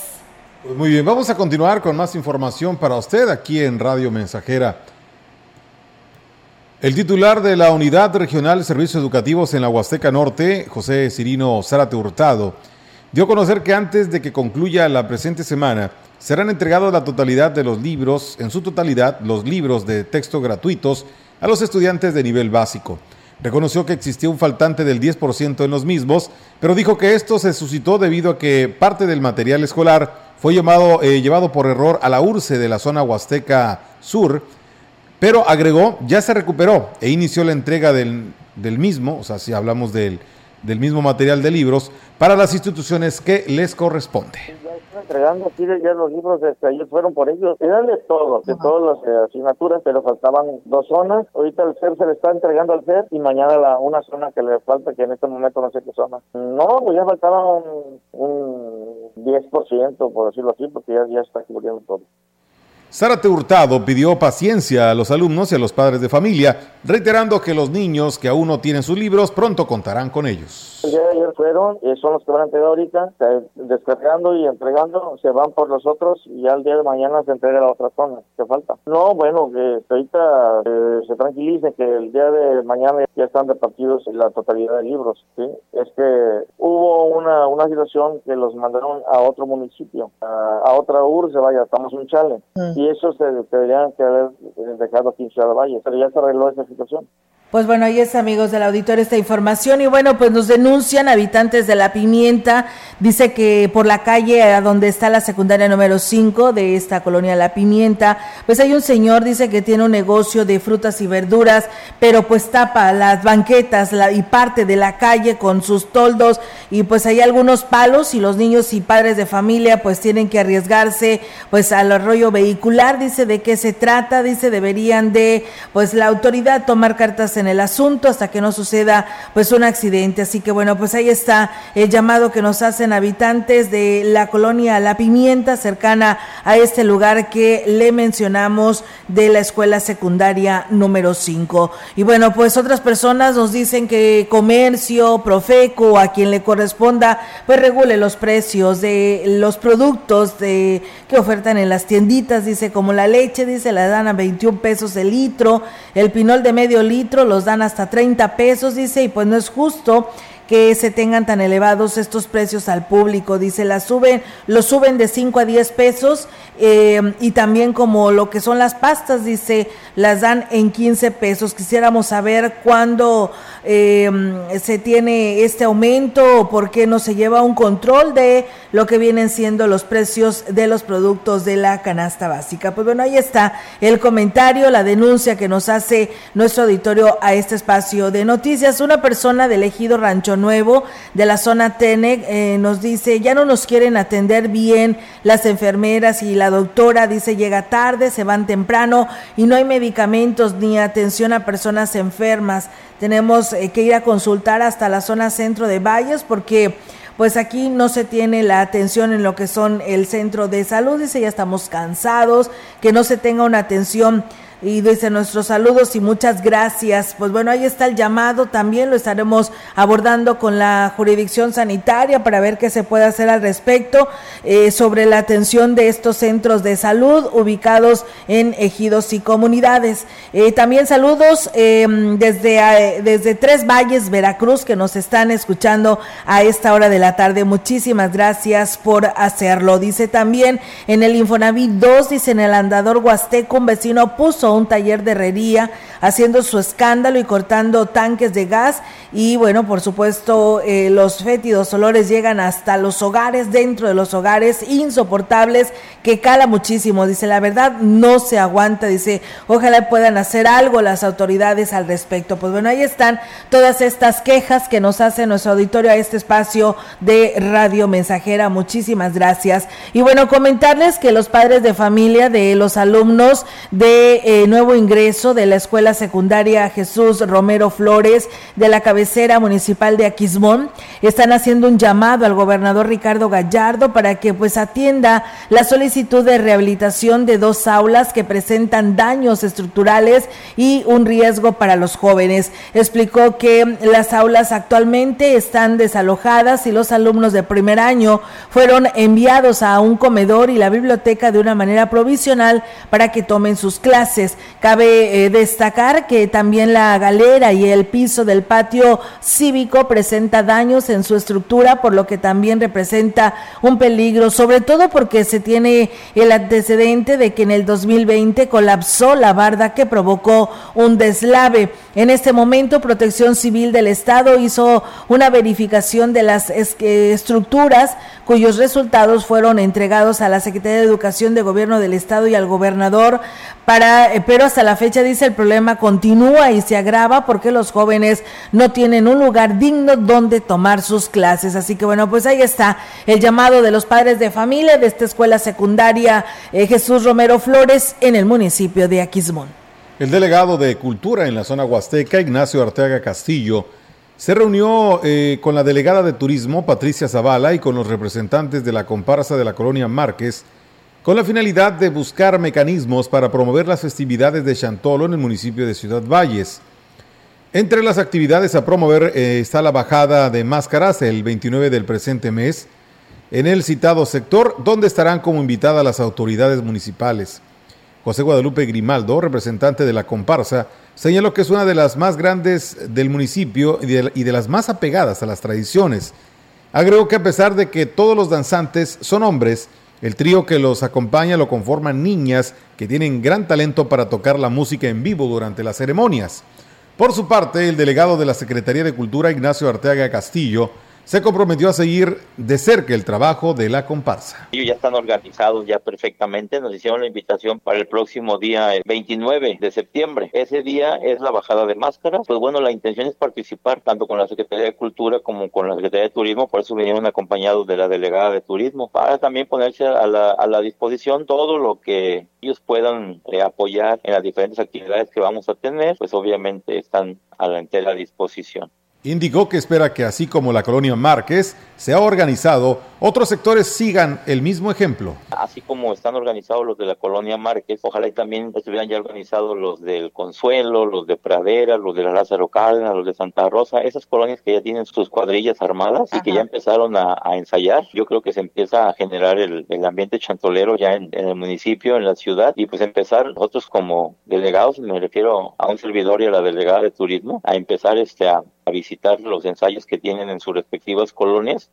Pues muy bien, vamos a continuar con más información para usted aquí en Radio Mensajera. El titular de la Unidad Regional de Servicios Educativos en la Huasteca Norte, José Cirino Zárate Hurtado, dio a conocer que antes de que concluya la presente semana, serán entregados la totalidad de los libros, en su totalidad, los libros de texto gratuitos a los estudiantes de nivel básico. Reconoció que existía un faltante del 10% en los mismos, pero dijo que esto se suscitó debido a que parte del material escolar fue llamado, eh, llevado por error a la URCE de la zona Huasteca Sur, pero agregó, ya se recuperó e inició la entrega del, del mismo, o sea, si hablamos del, del mismo material de libros, para las instituciones que les corresponde. entregando, ya los libros, este, ellos fueron por ellos, eran de todo, de todas las eh, asignaturas, pero faltaban dos zonas, ahorita el CER se le está entregando al CER y mañana la, una zona que le falta, que en este momento no sé qué zona. No, pues ya faltaba un, un 10%, por decirlo así, porque ya, ya está cubriendo todo. Zárate Hurtado pidió paciencia a los alumnos y a los padres de familia, reiterando que los niños que aún no tienen sus libros pronto contarán con ellos. De ayer fueron, eh, son los que van a entregar ahorita, descargando y entregando, se van por los otros y ya el día de mañana se entrega la otra zona que falta. No, bueno, que ahorita eh, se tranquilicen que el día de mañana ya están repartidos la totalidad de libros. ¿sí? Es que hubo una, una situación que los mandaron a otro municipio, a, a otra UR, se vaya, estamos un chale. Y eso se deberían que haber dejado aquí en Ciudad Valle, pero ya se arregló esa situación. Pues bueno, ahí es amigos del auditorio esta información. Y bueno, pues nos denuncian habitantes de La Pimienta, dice que por la calle a donde está la secundaria número 5 de esta colonia La Pimienta, pues hay un señor, dice que tiene un negocio de frutas y verduras, pero pues tapa las banquetas y parte de la calle con sus toldos. Y pues hay algunos palos y los niños y padres de familia pues tienen que arriesgarse pues al arroyo vehicular, dice de qué se trata, dice deberían de pues la autoridad tomar cartas en el asunto hasta que no suceda pues un accidente. Así que bueno, pues ahí está el llamado que nos hacen habitantes de la colonia La Pimienta, cercana a este lugar que le mencionamos de la escuela secundaria número 5. Y bueno, pues otras personas nos dicen que comercio, Profeco, a quien le corresponda, pues regule los precios de los productos de que ofertan en las tienditas, dice como la leche, dice la dan a 21 pesos el litro, el pinol de medio litro los dan hasta 30 pesos, dice, y pues no es justo que se tengan tan elevados estos precios al público. Dice, la suben, lo suben de 5 a 10 pesos eh, y también como lo que son las pastas, dice, las dan en 15 pesos. Quisiéramos saber cuándo eh, se tiene este aumento o por qué no se lleva un control de lo que vienen siendo los precios de los productos de la canasta básica. Pues bueno, ahí está el comentario, la denuncia que nos hace nuestro auditorio a este espacio de noticias. Una persona del ejido Rancho Nuevo de la zona Tenec eh, nos dice, ya no nos quieren atender bien las enfermeras y la doctora dice, llega tarde, se van temprano y no hay medicamentos ni atención a personas enfermas. Tenemos eh, que ir a consultar hasta la zona centro de Valles porque pues aquí no se tiene la atención en lo que son el centro de salud, dice, ya estamos cansados, que no se tenga una atención y dice nuestros saludos y muchas gracias. Pues bueno, ahí está el llamado, también lo estaremos abordando con la jurisdicción sanitaria para ver qué se puede hacer al respecto eh, sobre la atención de estos centros de salud ubicados en ejidos y comunidades. Eh, también saludos eh, desde, desde Tres Valles, Veracruz, que nos están escuchando a esta hora de la tarde. Muchísimas gracias por hacerlo. Dice también en el Infonavit 2, dice en el andador Huasteco, un vecino puso un taller de herrería haciendo su escándalo y cortando tanques de gas y bueno, por supuesto, eh, los fétidos olores llegan hasta los hogares, dentro de los hogares, insoportables, que cala muchísimo. Dice, la verdad no se aguanta, dice, ojalá puedan hacer algo las autoridades al respecto. Pues bueno, ahí están todas estas quejas que nos hace nuestro auditorio a este espacio de Radio Mensajera. Muchísimas gracias. Y bueno, comentarles que los padres de familia de los alumnos de eh, nuevo ingreso de la escuela secundaria Jesús Romero Flores de la cabecera municipal de Aquismón están haciendo un llamado al gobernador Ricardo Gallardo para que pues atienda la solicitud de rehabilitación de dos aulas que presentan daños estructurales y un riesgo para los jóvenes. Explicó que las aulas actualmente están desalojadas y los alumnos de primer año fueron enviados a un comedor y la biblioteca de una manera provisional para que tomen sus clases. Cabe eh, destacar que también la galera y el piso del patio cívico presenta daños en su estructura, por lo que también representa un peligro, sobre todo porque se tiene el antecedente de que en el 2020 colapsó la barda que provocó un deslave. En este momento, Protección Civil del Estado hizo una verificación de las estructuras cuyos resultados fueron entregados a la Secretaría de Educación de Gobierno del Estado y al gobernador para eh, pero hasta la fecha dice el problema continúa y se agrava porque los jóvenes no tienen un lugar digno donde tomar sus clases. Así que bueno, pues ahí está el llamado de los padres de familia de esta escuela secundaria eh, Jesús Romero Flores en el municipio de Aquismón. El delegado de Cultura en la zona huasteca, Ignacio Arteaga Castillo, se reunió eh, con la delegada de Turismo, Patricia Zavala, y con los representantes de la comparsa de la colonia Márquez, con la finalidad de buscar mecanismos para promover las festividades de Chantolo en el municipio de Ciudad Valles. Entre las actividades a promover eh, está la bajada de máscaras el 29 del presente mes en el citado sector, donde estarán como invitadas las autoridades municipales. José Guadalupe Grimaldo, representante de la comparsa, señaló que es una de las más grandes del municipio y de, y de las más apegadas a las tradiciones. Agregó que a pesar de que todos los danzantes son hombres, el trío que los acompaña lo conforman niñas que tienen gran talento para tocar la música en vivo durante las ceremonias. Por su parte, el delegado de la Secretaría de Cultura, Ignacio Arteaga Castillo, se comprometió a seguir de cerca el trabajo de la comparsa. Ellos ya están organizados ya perfectamente, nos hicieron la invitación para el próximo día el 29 de septiembre. Ese día es la bajada de máscaras. Pues bueno, la intención es participar tanto con la Secretaría de Cultura como con la Secretaría de Turismo, por eso vinieron acompañados de la delegada de Turismo, para también ponerse a la, a la disposición todo lo que ellos puedan eh, apoyar en las diferentes actividades que vamos a tener, pues obviamente están a la entera disposición. Indicó que espera que así como la colonia Márquez se ha organizado, otros sectores sigan el mismo ejemplo. Así como están organizados los de la colonia Márquez, ojalá y también estuvieran ya organizados los del Consuelo, los de Pradera, los de la Lázaro Cárdenas, los de Santa Rosa, esas colonias que ya tienen sus cuadrillas armadas y que ya empezaron a, a, ensayar. Yo creo que se empieza a generar el, el ambiente chantolero ya en, en, el municipio, en la ciudad, y pues empezar nosotros como delegados, me refiero a un servidor y a la delegada de turismo, a empezar este a a visitar los ensayos que tienen en sus respectivas colonias.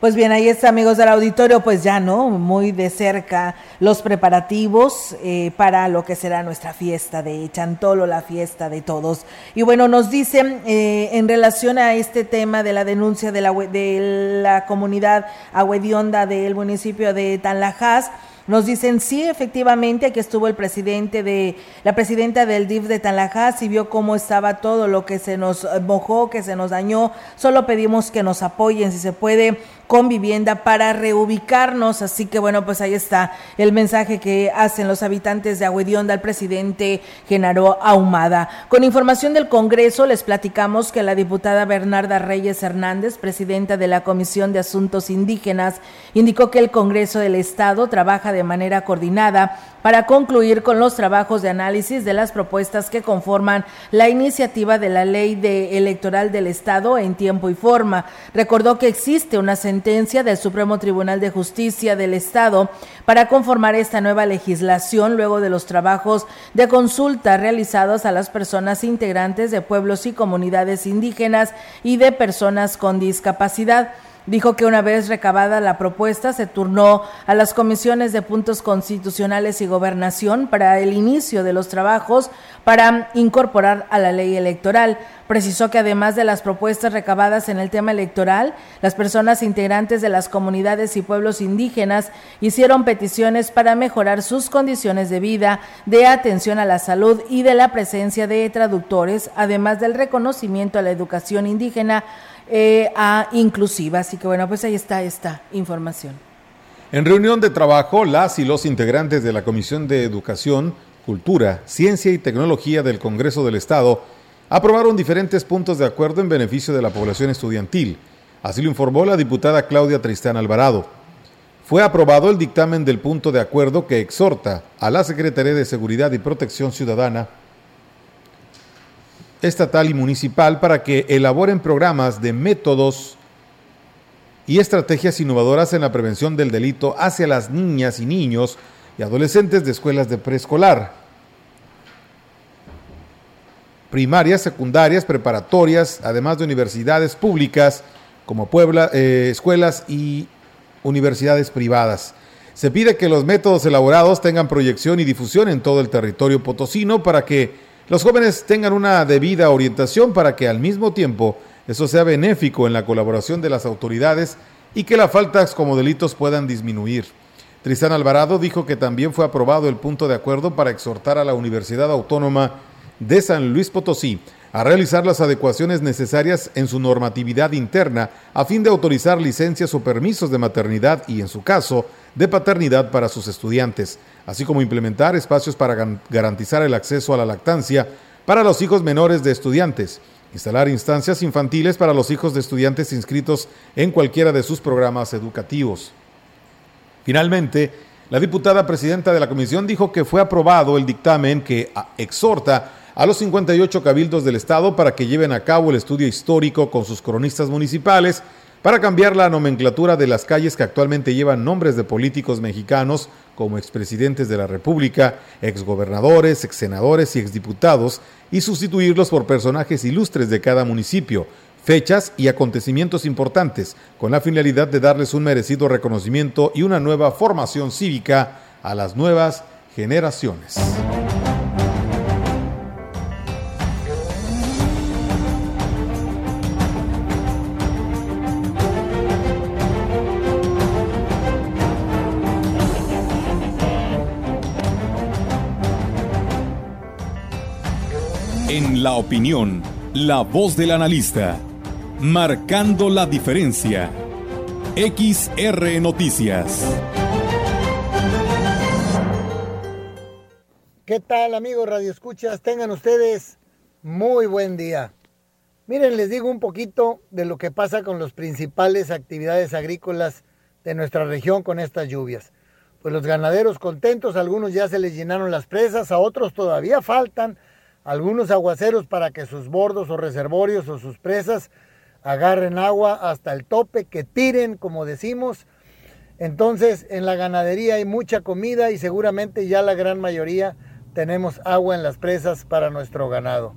Pues bien, ahí está, amigos del auditorio, pues ya, ¿no? Muy de cerca los preparativos eh, para lo que será nuestra fiesta de Chantolo, la fiesta de todos. Y bueno, nos dicen eh, en relación a este tema de la denuncia de la, de la comunidad agüedionda del municipio de Tanlajas, nos dicen, sí, efectivamente, aquí estuvo el presidente de, la presidenta del DIF de Tanlajas y vio cómo estaba todo lo que se nos mojó, que se nos dañó. Solo pedimos que nos apoyen, si se puede, con vivienda para reubicarnos. Así que bueno, pues ahí está el mensaje que hacen los habitantes de Agüedionda al presidente Genaro Ahumada. Con información del Congreso, les platicamos que la diputada Bernarda Reyes Hernández, presidenta de la Comisión de Asuntos Indígenas, indicó que el Congreso del Estado trabaja de manera coordinada para concluir con los trabajos de análisis de las propuestas que conforman la iniciativa de la ley electoral del Estado en tiempo y forma. Recordó que existe una sentencia del Supremo Tribunal de Justicia del Estado para conformar esta nueva legislación luego de los trabajos de consulta realizados a las personas integrantes de pueblos y comunidades indígenas y de personas con discapacidad. Dijo que una vez recabada la propuesta se turnó a las comisiones de puntos constitucionales y gobernación para el inicio de los trabajos para incorporar a la ley electoral. Precisó que además de las propuestas recabadas en el tema electoral, las personas integrantes de las comunidades y pueblos indígenas hicieron peticiones para mejorar sus condiciones de vida, de atención a la salud y de la presencia de traductores, además del reconocimiento a la educación indígena eh, a inclusiva. Así que bueno, pues ahí está esta información. En reunión de trabajo, las y los integrantes de la Comisión de Educación, Cultura, Ciencia y Tecnología del Congreso del Estado aprobaron diferentes puntos de acuerdo en beneficio de la población estudiantil. Así lo informó la diputada Claudia Tristán Alvarado. Fue aprobado el dictamen del punto de acuerdo que exhorta a la Secretaría de Seguridad y Protección Ciudadana estatal y municipal para que elaboren programas de métodos y estrategias innovadoras en la prevención del delito hacia las niñas y niños y adolescentes de escuelas de preescolar, primarias, secundarias, preparatorias, además de universidades públicas como Puebla, eh, escuelas y universidades privadas. Se pide que los métodos elaborados tengan proyección y difusión en todo el territorio potosino para que los jóvenes tengan una debida orientación para que al mismo tiempo eso sea benéfico en la colaboración de las autoridades y que las faltas como delitos puedan disminuir. Tristán Alvarado dijo que también fue aprobado el punto de acuerdo para exhortar a la Universidad Autónoma de San Luis Potosí a realizar las adecuaciones necesarias en su normatividad interna a fin de autorizar licencias o permisos de maternidad y, en su caso, de paternidad para sus estudiantes, así como implementar espacios para garantizar el acceso a la lactancia para los hijos menores de estudiantes, instalar instancias infantiles para los hijos de estudiantes inscritos en cualquiera de sus programas educativos. Finalmente, la diputada presidenta de la comisión dijo que fue aprobado el dictamen que exhorta a los 58 cabildos del Estado para que lleven a cabo el estudio histórico con sus cronistas municipales para cambiar la nomenclatura de las calles que actualmente llevan nombres de políticos mexicanos como expresidentes de la República, exgobernadores, exsenadores y exdiputados y sustituirlos por personajes ilustres de cada municipio, fechas y acontecimientos importantes, con la finalidad de darles un merecido reconocimiento y una nueva formación cívica a las nuevas generaciones. La opinión, la voz del analista, marcando la diferencia. XR Noticias. ¿Qué tal amigos Radio Escuchas? Tengan ustedes muy buen día. Miren, les digo un poquito de lo que pasa con las principales actividades agrícolas de nuestra región con estas lluvias. Pues los ganaderos contentos, algunos ya se les llenaron las presas, a otros todavía faltan algunos aguaceros para que sus bordos o reservorios o sus presas agarren agua hasta el tope, que tiren, como decimos. Entonces, en la ganadería hay mucha comida y seguramente ya la gran mayoría tenemos agua en las presas para nuestro ganado.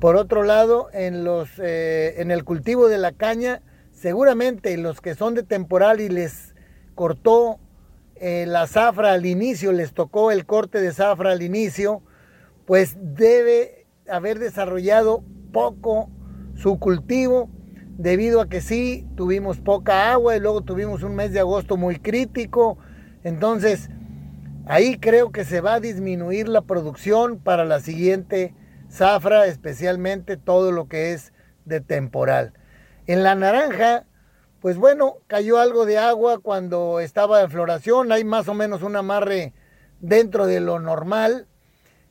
Por otro lado, en, los, eh, en el cultivo de la caña, seguramente los que son de temporal y les cortó eh, la zafra al inicio, les tocó el corte de zafra al inicio, pues debe haber desarrollado poco su cultivo debido a que sí tuvimos poca agua y luego tuvimos un mes de agosto muy crítico. Entonces, ahí creo que se va a disminuir la producción para la siguiente zafra, especialmente todo lo que es de temporal. En la naranja, pues bueno, cayó algo de agua cuando estaba en floración, hay más o menos un amarre dentro de lo normal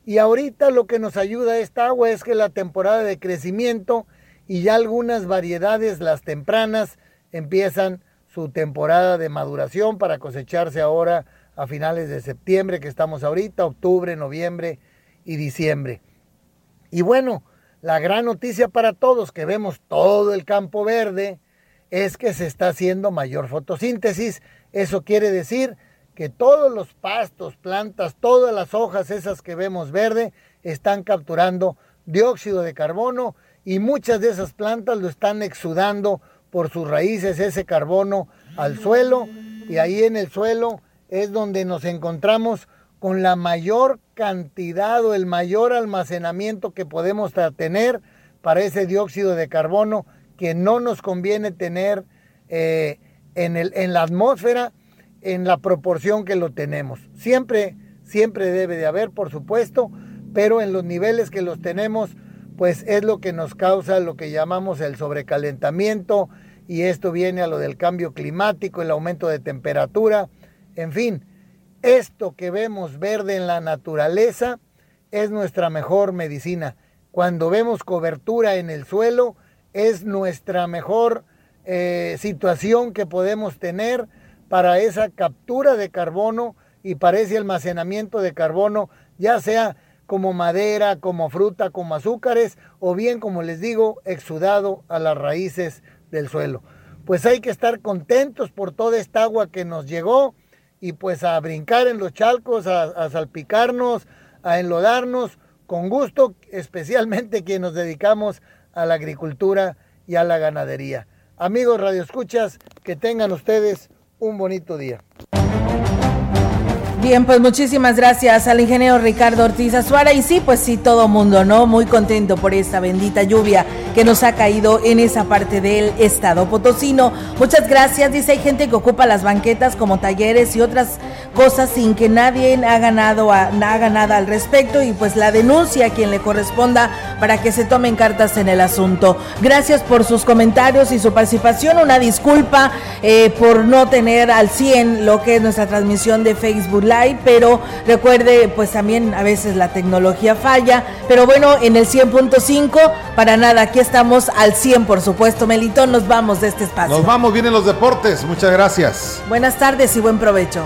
y ahorita lo que nos ayuda esta agua es que la temporada de crecimiento y ya algunas variedades, las tempranas, empiezan su temporada de maduración para cosecharse ahora a finales de septiembre, que estamos ahorita, octubre, noviembre y diciembre. Y bueno, la gran noticia para todos que vemos todo el campo verde es que se está haciendo mayor fotosíntesis. Eso quiere decir que todos los pastos, plantas, todas las hojas esas que vemos verde están capturando dióxido de carbono y muchas de esas plantas lo están exudando por sus raíces ese carbono al suelo. Y ahí en el suelo es donde nos encontramos con la mayor cantidad o el mayor almacenamiento que podemos tener para ese dióxido de carbono que no nos conviene tener eh, en, el, en la atmósfera en la proporción que lo tenemos. Siempre, siempre debe de haber, por supuesto, pero en los niveles que los tenemos, pues es lo que nos causa lo que llamamos el sobrecalentamiento y esto viene a lo del cambio climático, el aumento de temperatura, en fin, esto que vemos verde en la naturaleza es nuestra mejor medicina. Cuando vemos cobertura en el suelo, es nuestra mejor eh, situación que podemos tener para esa captura de carbono y para ese almacenamiento de carbono, ya sea como madera, como fruta, como azúcares, o bien, como les digo, exudado a las raíces del suelo. Pues hay que estar contentos por toda esta agua que nos llegó y pues a brincar en los chalcos, a, salpicarnos, a enlodarnos con gusto, especialmente quienes nos dedicamos a la agricultura y a la ganadería. Amigos radioescuchas, que tengan ustedes un bonito día. Bien, pues muchísimas gracias al ingeniero Ricardo Ortiz Azuara. Y sí, pues sí, todo mundo, ¿no? Muy contento por esta bendita lluvia que nos ha caído en esa parte del estado potosino. Muchas gracias. Dice, hay gente que ocupa las banquetas como talleres y otras cosas sin que nadie haga nada, haga nada al respecto. Y pues la denuncia a quien le corresponda para que se tomen cartas en el asunto. Gracias por sus comentarios y su participación. Una disculpa eh, por no tener al 100 lo que es nuestra transmisión de Facebook Live, pero recuerde, pues también a veces la tecnología falla, pero bueno, en el 100.5, para nada, aquí estamos al 100, por supuesto. Melitón, nos vamos de este espacio. Nos vamos, vienen los deportes, muchas gracias. Buenas tardes y buen provecho.